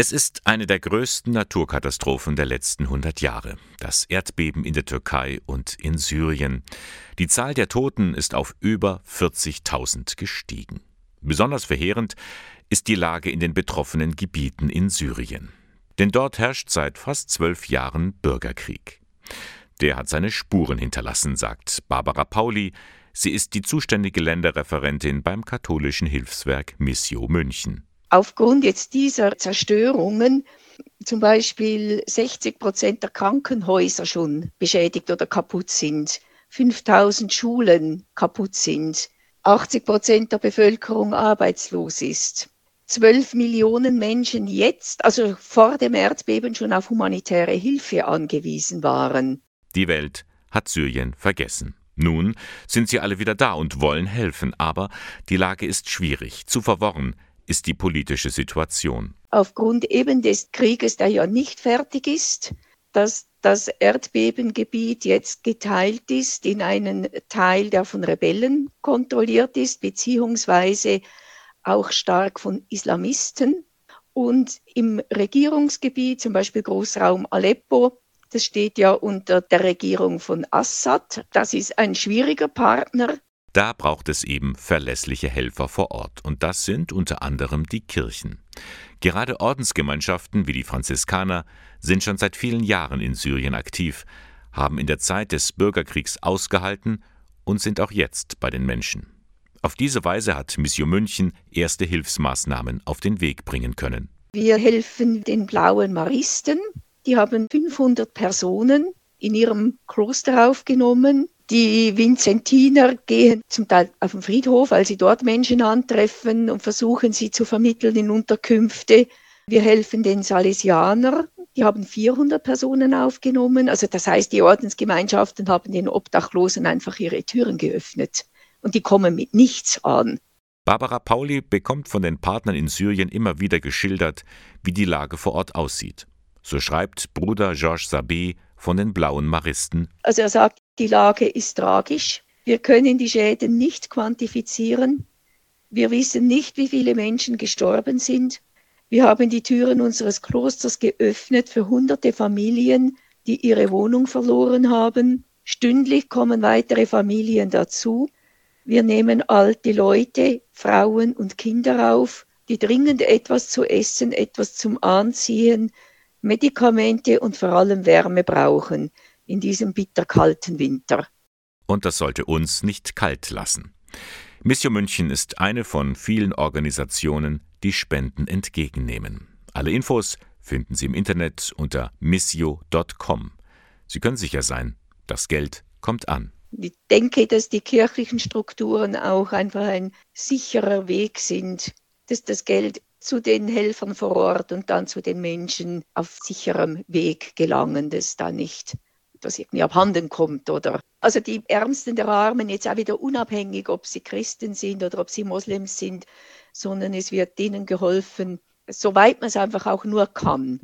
Es ist eine der größten Naturkatastrophen der letzten 100 Jahre. Das Erdbeben in der Türkei und in Syrien. Die Zahl der Toten ist auf über 40.000 gestiegen. Besonders verheerend ist die Lage in den betroffenen Gebieten in Syrien. Denn dort herrscht seit fast zwölf Jahren Bürgerkrieg. Der hat seine Spuren hinterlassen, sagt Barbara Pauli. Sie ist die zuständige Länderreferentin beim katholischen Hilfswerk Missio München aufgrund jetzt dieser Zerstörungen zum Beispiel 60 Prozent der Krankenhäuser schon beschädigt oder kaputt sind, 5000 Schulen kaputt sind, 80 Prozent der Bevölkerung arbeitslos ist, 12 Millionen Menschen jetzt, also vor dem Erdbeben, schon auf humanitäre Hilfe angewiesen waren. Die Welt hat Syrien vergessen. Nun sind sie alle wieder da und wollen helfen, aber die Lage ist schwierig, zu verworren, ist die politische Situation. Aufgrund eben des Krieges, der ja nicht fertig ist, dass das Erdbebengebiet jetzt geteilt ist in einen Teil, der von Rebellen kontrolliert ist, beziehungsweise auch stark von Islamisten. Und im Regierungsgebiet, zum Beispiel Großraum Aleppo, das steht ja unter der Regierung von Assad. Das ist ein schwieriger Partner da braucht es eben verlässliche Helfer vor Ort, und das sind unter anderem die Kirchen. Gerade Ordensgemeinschaften wie die Franziskaner sind schon seit vielen Jahren in Syrien aktiv, haben in der Zeit des Bürgerkriegs ausgehalten und sind auch jetzt bei den Menschen. Auf diese Weise hat Mission München erste Hilfsmaßnahmen auf den Weg bringen können. Wir helfen den blauen Maristen. Die haben 500 Personen in ihrem Kloster aufgenommen die Vinzentiner gehen zum Teil auf den Friedhof, weil sie dort Menschen antreffen und versuchen, sie zu vermitteln in Unterkünfte. Wir helfen den Salesianern. Die haben 400 Personen aufgenommen. Also das heißt, die Ordensgemeinschaften haben den Obdachlosen einfach ihre Türen geöffnet. Und die kommen mit nichts an. Barbara Pauli bekommt von den Partnern in Syrien immer wieder geschildert, wie die Lage vor Ort aussieht. So schreibt Bruder Georges Sabé von den Blauen Maristen. Also er sagt, die Lage ist tragisch. Wir können die Schäden nicht quantifizieren. Wir wissen nicht, wie viele Menschen gestorben sind. Wir haben die Türen unseres Klosters geöffnet für hunderte Familien, die ihre Wohnung verloren haben. Stündlich kommen weitere Familien dazu. Wir nehmen alte Leute, Frauen und Kinder auf, die dringend etwas zu essen, etwas zum Anziehen, Medikamente und vor allem Wärme brauchen in diesem bitterkalten Winter. Und das sollte uns nicht kalt lassen. Mission München ist eine von vielen Organisationen, die Spenden entgegennehmen. Alle Infos finden Sie im Internet unter missio.com. Sie können sicher sein, das Geld kommt an. Ich denke, dass die kirchlichen Strukturen auch einfach ein sicherer Weg sind, dass das Geld zu den Helfern vor Ort und dann zu den Menschen auf sicherem Weg gelangen, dass da nicht das irgendwie abhanden kommt oder also die Ärmsten der Armen jetzt auch wieder unabhängig, ob sie Christen sind oder ob sie Moslems sind, sondern es wird denen geholfen, soweit man es einfach auch nur kann.